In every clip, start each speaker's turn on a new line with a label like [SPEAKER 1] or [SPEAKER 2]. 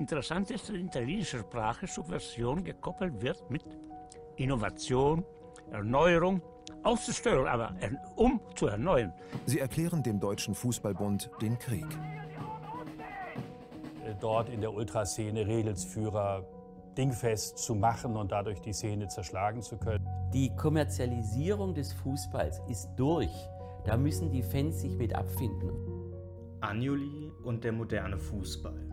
[SPEAKER 1] Interessant ist, dass die italienische Sprache Subversion gekoppelt wird mit Innovation, Erneuerung, auszustören, aber um zu erneuern.
[SPEAKER 2] Sie erklären dem Deutschen Fußballbund den Krieg.
[SPEAKER 3] Dort in der Ultraszene Regelsführer dingfest zu machen und dadurch die Szene zerschlagen zu können.
[SPEAKER 4] Die Kommerzialisierung des Fußballs ist durch. Da müssen die Fans sich mit abfinden.
[SPEAKER 5] Anjuli und der moderne Fußball.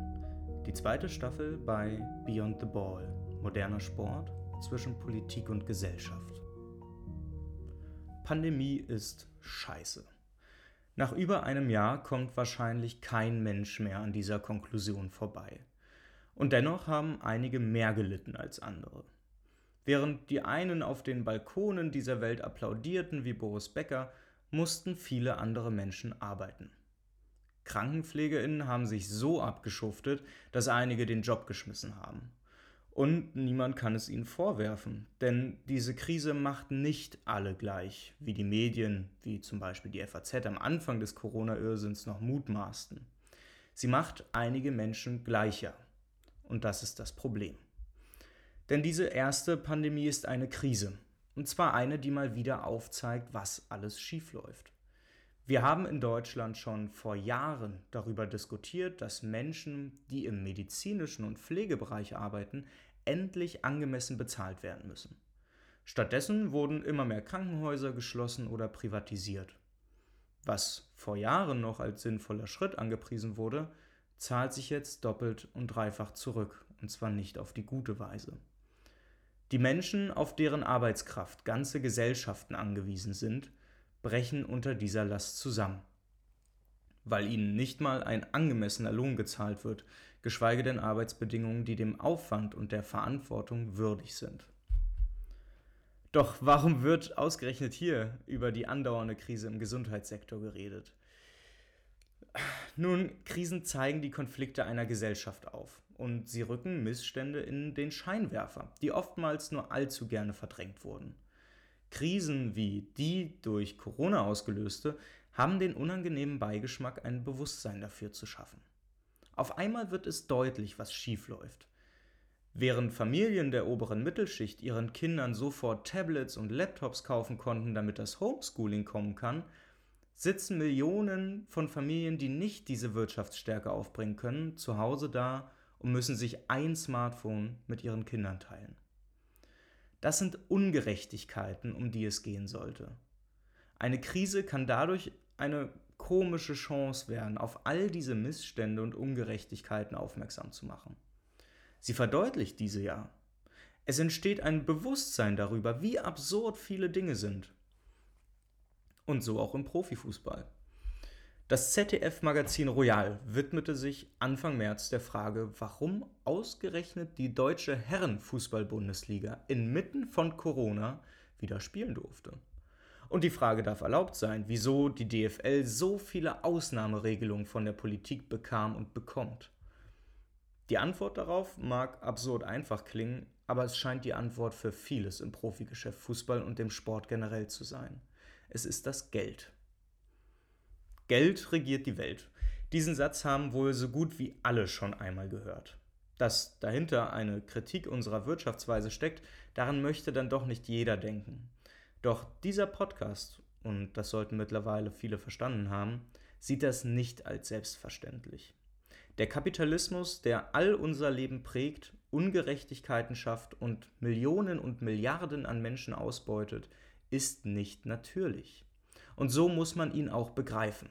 [SPEAKER 5] Die zweite Staffel bei Beyond the Ball. Moderner Sport zwischen Politik und Gesellschaft. Pandemie ist scheiße. Nach über einem Jahr kommt wahrscheinlich kein Mensch mehr an dieser Konklusion vorbei. Und dennoch haben einige mehr gelitten als andere. Während die einen auf den Balkonen dieser Welt applaudierten wie Boris Becker, mussten viele andere Menschen arbeiten. Krankenpflegerinnen haben sich so abgeschuftet, dass einige den Job geschmissen haben. Und niemand kann es ihnen vorwerfen, denn diese Krise macht nicht alle gleich, wie die Medien, wie zum Beispiel die FAZ am Anfang des Corona-Irrsinns noch mutmaßten. Sie macht einige Menschen gleicher. Und das ist das Problem. Denn diese erste Pandemie ist eine Krise. Und zwar eine, die mal wieder aufzeigt, was alles schiefläuft. Wir haben in Deutschland schon vor Jahren darüber diskutiert, dass Menschen, die im medizinischen und Pflegebereich arbeiten, endlich angemessen bezahlt werden müssen. Stattdessen wurden immer mehr Krankenhäuser geschlossen oder privatisiert. Was vor Jahren noch als sinnvoller Schritt angepriesen wurde, zahlt sich jetzt doppelt und dreifach zurück, und zwar nicht auf die gute Weise. Die Menschen, auf deren Arbeitskraft ganze Gesellschaften angewiesen sind, brechen unter dieser Last zusammen, weil ihnen nicht mal ein angemessener Lohn gezahlt wird, geschweige denn Arbeitsbedingungen, die dem Aufwand und der Verantwortung würdig sind. Doch warum wird ausgerechnet hier über die andauernde Krise im Gesundheitssektor geredet? Nun, Krisen zeigen die Konflikte einer Gesellschaft auf und sie rücken Missstände in den Scheinwerfer, die oftmals nur allzu gerne verdrängt wurden. Krisen wie die durch Corona ausgelöste haben den unangenehmen Beigeschmack, ein Bewusstsein dafür zu schaffen. Auf einmal wird es deutlich, was schiefläuft. Während Familien der oberen Mittelschicht ihren Kindern sofort Tablets und Laptops kaufen konnten, damit das Homeschooling kommen kann, sitzen Millionen von Familien, die nicht diese Wirtschaftsstärke aufbringen können, zu Hause da und müssen sich ein Smartphone mit ihren Kindern teilen. Das sind Ungerechtigkeiten, um die es gehen sollte. Eine Krise kann dadurch eine komische Chance werden, auf all diese Missstände und Ungerechtigkeiten aufmerksam zu machen. Sie verdeutlicht diese ja. Es entsteht ein Bewusstsein darüber, wie absurd viele Dinge sind. Und so auch im Profifußball. Das ZDF-Magazin Royal widmete sich Anfang März der Frage, warum ausgerechnet die deutsche Herrenfußball-Bundesliga inmitten von Corona wieder spielen durfte. Und die Frage darf erlaubt sein, wieso die DFL so viele Ausnahmeregelungen von der Politik bekam und bekommt. Die Antwort darauf mag absurd einfach klingen, aber es scheint die Antwort für vieles im Profigeschäft Fußball und dem Sport generell zu sein. Es ist das Geld. Geld regiert die Welt. Diesen Satz haben wohl so gut wie alle schon einmal gehört. Dass dahinter eine Kritik unserer Wirtschaftsweise steckt, daran möchte dann doch nicht jeder denken. Doch dieser Podcast, und das sollten mittlerweile viele verstanden haben, sieht das nicht als selbstverständlich. Der Kapitalismus, der all unser Leben prägt, Ungerechtigkeiten schafft und Millionen und Milliarden an Menschen ausbeutet, ist nicht natürlich. Und so muss man ihn auch begreifen.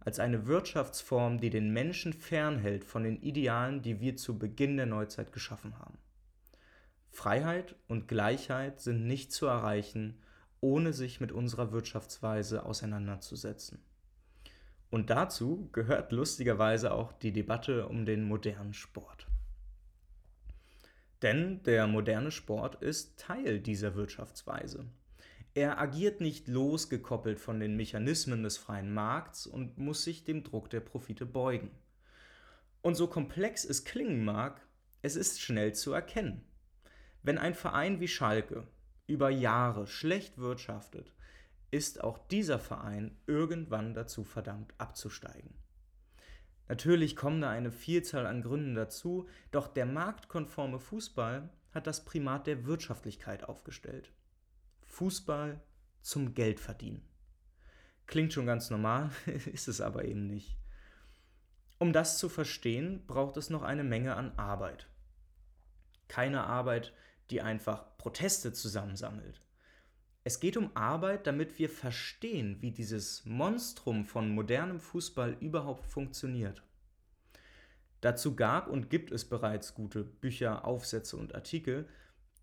[SPEAKER 5] Als eine Wirtschaftsform, die den Menschen fernhält von den Idealen, die wir zu Beginn der Neuzeit geschaffen haben. Freiheit und Gleichheit sind nicht zu erreichen, ohne sich mit unserer Wirtschaftsweise auseinanderzusetzen. Und dazu gehört lustigerweise auch die Debatte um den modernen Sport. Denn der moderne Sport ist Teil dieser Wirtschaftsweise. Er agiert nicht losgekoppelt von den Mechanismen des freien Markts und muss sich dem Druck der Profite beugen. Und so komplex es klingen mag, es ist schnell zu erkennen. Wenn ein Verein wie Schalke über Jahre schlecht wirtschaftet, ist auch dieser Verein irgendwann dazu verdammt abzusteigen. Natürlich kommen da eine Vielzahl an Gründen dazu, doch der marktkonforme Fußball hat das Primat der Wirtschaftlichkeit aufgestellt. Fußball zum Geldverdienen. Klingt schon ganz normal, ist es aber eben nicht. Um das zu verstehen, braucht es noch eine Menge an Arbeit. Keine Arbeit, die einfach Proteste zusammensammelt. Es geht um Arbeit, damit wir verstehen, wie dieses Monstrum von modernem Fußball überhaupt funktioniert. Dazu gab und gibt es bereits gute Bücher, Aufsätze und Artikel,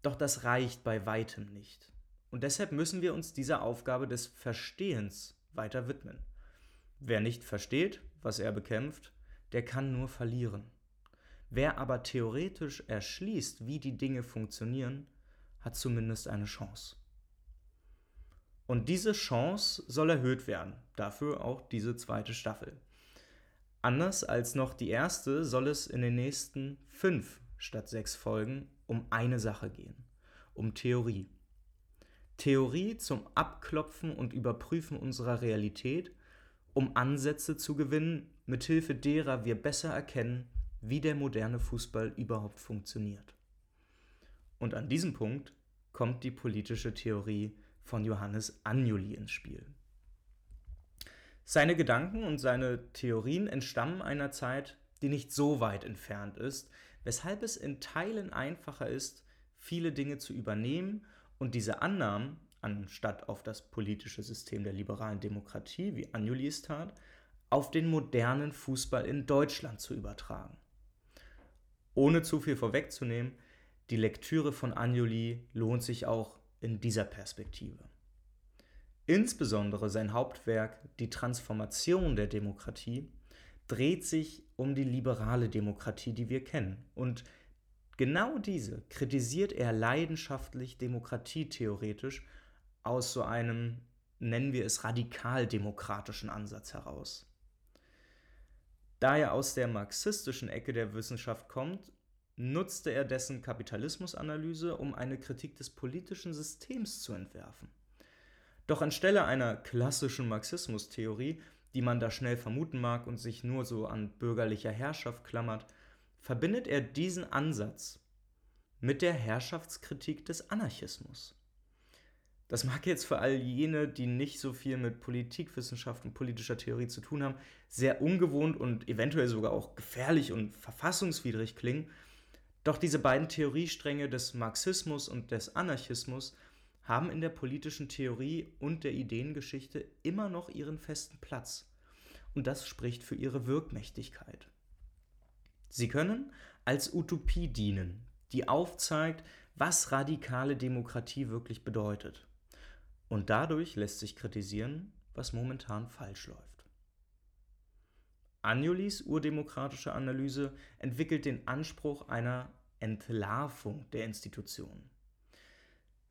[SPEAKER 5] doch das reicht bei weitem nicht. Und deshalb müssen wir uns dieser Aufgabe des Verstehens weiter widmen. Wer nicht versteht, was er bekämpft, der kann nur verlieren. Wer aber theoretisch erschließt, wie die Dinge funktionieren, hat zumindest eine Chance. Und diese Chance soll erhöht werden, dafür auch diese zweite Staffel. Anders als noch die erste soll es in den nächsten fünf statt sechs Folgen um eine Sache gehen, um Theorie. Theorie zum Abklopfen und Überprüfen unserer Realität, um Ansätze zu gewinnen, mithilfe derer wir besser erkennen, wie der moderne Fußball überhaupt funktioniert. Und an diesem Punkt kommt die politische Theorie von Johannes Agnoli ins Spiel. Seine Gedanken und seine Theorien entstammen einer Zeit, die nicht so weit entfernt ist, weshalb es in Teilen einfacher ist, viele Dinge zu übernehmen und diese Annahmen, anstatt auf das politische System der liberalen Demokratie, wie Agnoli es tat, auf den modernen Fußball in Deutschland zu übertragen. Ohne zu viel vorwegzunehmen, die Lektüre von Agnoli lohnt sich auch in dieser Perspektive. Insbesondere sein Hauptwerk Die Transformation der Demokratie dreht sich um die liberale Demokratie, die wir kennen. Und genau diese kritisiert er leidenschaftlich demokratietheoretisch aus so einem, nennen wir es, radikaldemokratischen Ansatz heraus. Da er aus der marxistischen Ecke der Wissenschaft kommt, nutzte er dessen Kapitalismusanalyse, um eine Kritik des politischen Systems zu entwerfen. Doch anstelle einer klassischen Marxismustheorie, die man da schnell vermuten mag und sich nur so an bürgerlicher Herrschaft klammert, verbindet er diesen Ansatz mit der Herrschaftskritik des Anarchismus. Das mag jetzt für all jene, die nicht so viel mit Politikwissenschaft und politischer Theorie zu tun haben, sehr ungewohnt und eventuell sogar auch gefährlich und verfassungswidrig klingen, doch diese beiden Theoriestränge des Marxismus und des Anarchismus haben in der politischen Theorie und der Ideengeschichte immer noch ihren festen Platz. Und das spricht für ihre Wirkmächtigkeit. Sie können als Utopie dienen, die aufzeigt, was radikale Demokratie wirklich bedeutet. Und dadurch lässt sich kritisieren, was momentan falsch läuft. Agnolis urdemokratische Analyse entwickelt den Anspruch einer Entlarvung der Institutionen.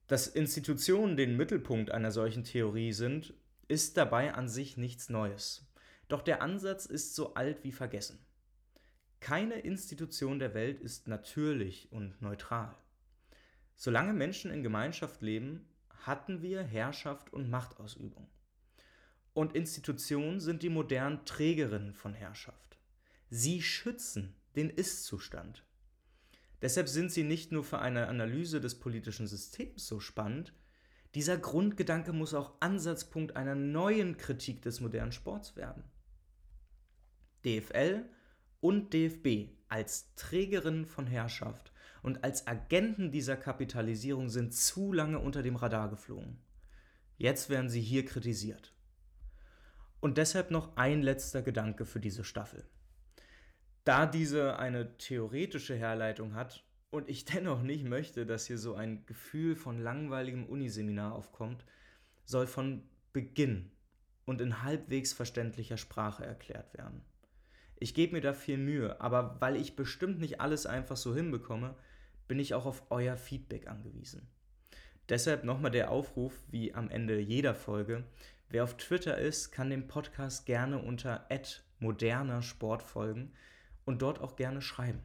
[SPEAKER 5] Dass Institutionen den Mittelpunkt einer solchen Theorie sind, ist dabei an sich nichts Neues. Doch der Ansatz ist so alt wie vergessen. Keine Institution der Welt ist natürlich und neutral. Solange Menschen in Gemeinschaft leben, hatten wir Herrschaft und Machtausübung. Und Institutionen sind die modernen Trägerinnen von Herrschaft. Sie schützen den Ist-Zustand. Deshalb sind sie nicht nur für eine Analyse des politischen Systems so spannend, dieser Grundgedanke muss auch Ansatzpunkt einer neuen Kritik des modernen Sports werden. DFL und DFB als Trägerinnen von Herrschaft und als Agenten dieser Kapitalisierung sind zu lange unter dem Radar geflogen. Jetzt werden sie hier kritisiert. Und deshalb noch ein letzter Gedanke für diese Staffel. Da diese eine theoretische Herleitung hat und ich dennoch nicht möchte, dass hier so ein Gefühl von langweiligem Uniseminar aufkommt, soll von Beginn und in halbwegs verständlicher Sprache erklärt werden. Ich gebe mir da viel Mühe, aber weil ich bestimmt nicht alles einfach so hinbekomme, bin ich auch auf euer Feedback angewiesen. Deshalb nochmal der Aufruf, wie am Ende jeder Folge. Wer auf Twitter ist, kann dem Podcast gerne unter moderner Sport folgen und dort auch gerne schreiben.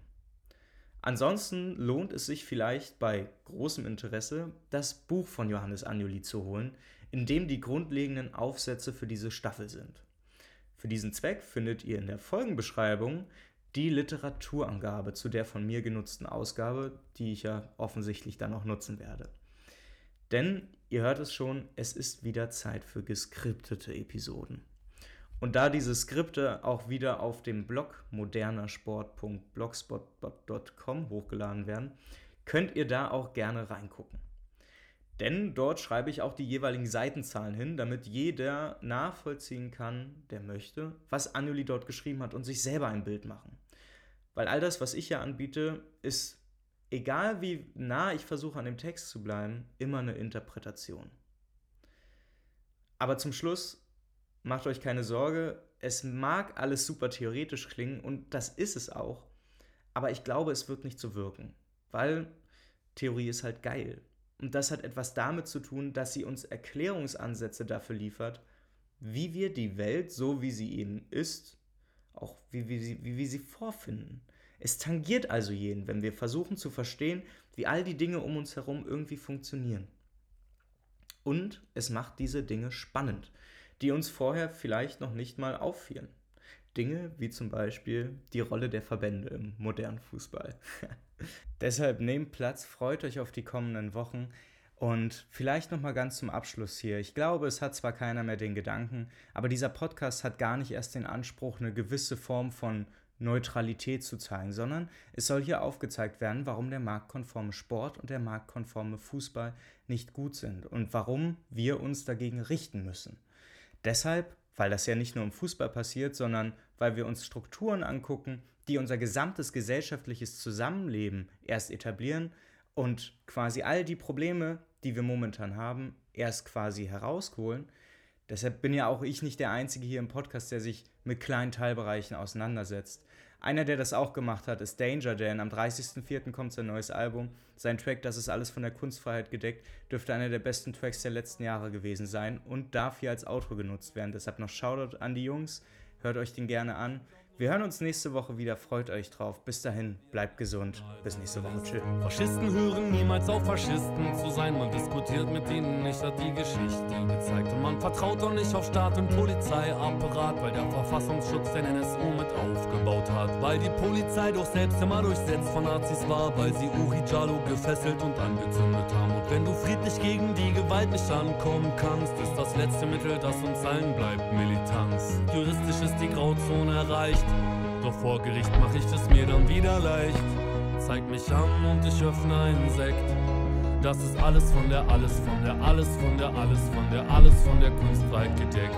[SPEAKER 5] Ansonsten lohnt es sich vielleicht bei großem Interesse, das Buch von Johannes Agnoli zu holen, in dem die grundlegenden Aufsätze für diese Staffel sind. Für diesen Zweck findet ihr in der Folgenbeschreibung die Literaturangabe zu der von mir genutzten Ausgabe, die ich ja offensichtlich dann auch nutzen werde. Denn ihr hört es schon, es ist wieder Zeit für geskriptete Episoden. Und da diese Skripte auch wieder auf dem Blog modernersport.blogspot.com hochgeladen werden, könnt ihr da auch gerne reingucken. Denn dort schreibe ich auch die jeweiligen Seitenzahlen hin, damit jeder nachvollziehen kann, der möchte, was Annuli dort geschrieben hat und sich selber ein Bild machen. Weil all das, was ich ja anbiete, ist, egal wie nah ich versuche an dem Text zu bleiben, immer eine Interpretation. Aber zum Schluss macht euch keine Sorge, es mag alles super theoretisch klingen und das ist es auch, aber ich glaube, es wird nicht so wirken, weil Theorie ist halt geil. Und das hat etwas damit zu tun, dass sie uns Erklärungsansätze dafür liefert, wie wir die Welt, so wie sie eben ist, auch wie, wie, sie, wie wir sie vorfinden. Es tangiert also jeden, wenn wir versuchen zu verstehen, wie all die Dinge um uns herum irgendwie funktionieren. Und es macht diese Dinge spannend, die uns vorher vielleicht noch nicht mal auffielen. Dinge wie zum Beispiel die Rolle der Verbände im modernen Fußball. Deshalb nehmt Platz, freut euch auf die kommenden Wochen und vielleicht noch mal ganz zum Abschluss hier. Ich glaube, es hat zwar keiner mehr den Gedanken, aber dieser Podcast hat gar nicht erst den Anspruch, eine gewisse Form von Neutralität zu zeigen, sondern es soll hier aufgezeigt werden, warum der marktkonforme Sport und der marktkonforme Fußball nicht gut sind und warum wir uns dagegen richten müssen. Deshalb, weil das ja nicht nur im Fußball passiert, sondern weil wir uns Strukturen angucken, die unser gesamtes gesellschaftliches Zusammenleben erst etablieren und quasi all die Probleme, die wir momentan haben, erst quasi herausholen. Deshalb bin ja auch ich nicht der Einzige hier im Podcast, der sich mit kleinen Teilbereichen auseinandersetzt. Einer, der das auch gemacht hat, ist Danger Dan. Am 30.04. kommt sein neues Album. Sein Track, das ist alles von der Kunstfreiheit gedeckt, dürfte einer der besten Tracks der letzten Jahre gewesen sein und darf hier als Outro genutzt werden. Deshalb noch Shoutout an die Jungs. Hört euch den gerne an. Wir hören uns nächste Woche wieder. Freut euch drauf. Bis dahin, bleibt gesund. Bis nächste Woche. Tschüss.
[SPEAKER 6] Faschisten hören niemals auf, Faschisten zu sein. Man diskutiert mit ihnen nicht, hat die Geschichte gezeigt. Und man vertraut auch nicht auf Staat und Polizeiapparat, weil der Verfassungsschutz den NSU mit aufgebaut hat. Weil die Polizei doch selbst immer durchsetzt von Nazis war, weil sie Uri Jalo gefesselt und angezündet haben. Wenn du friedlich gegen die Gewalt nicht ankommen kannst, ist das letzte Mittel, das uns allen bleibt, Militanz. Juristisch ist die Grauzone erreicht. Doch vor Gericht mach ich es mir dann wieder leicht. Zeig mich an und ich öffne einen Sekt. Das ist alles von der, alles von der, alles von der, alles von der, alles von der Kunstfreiheit gedeckt.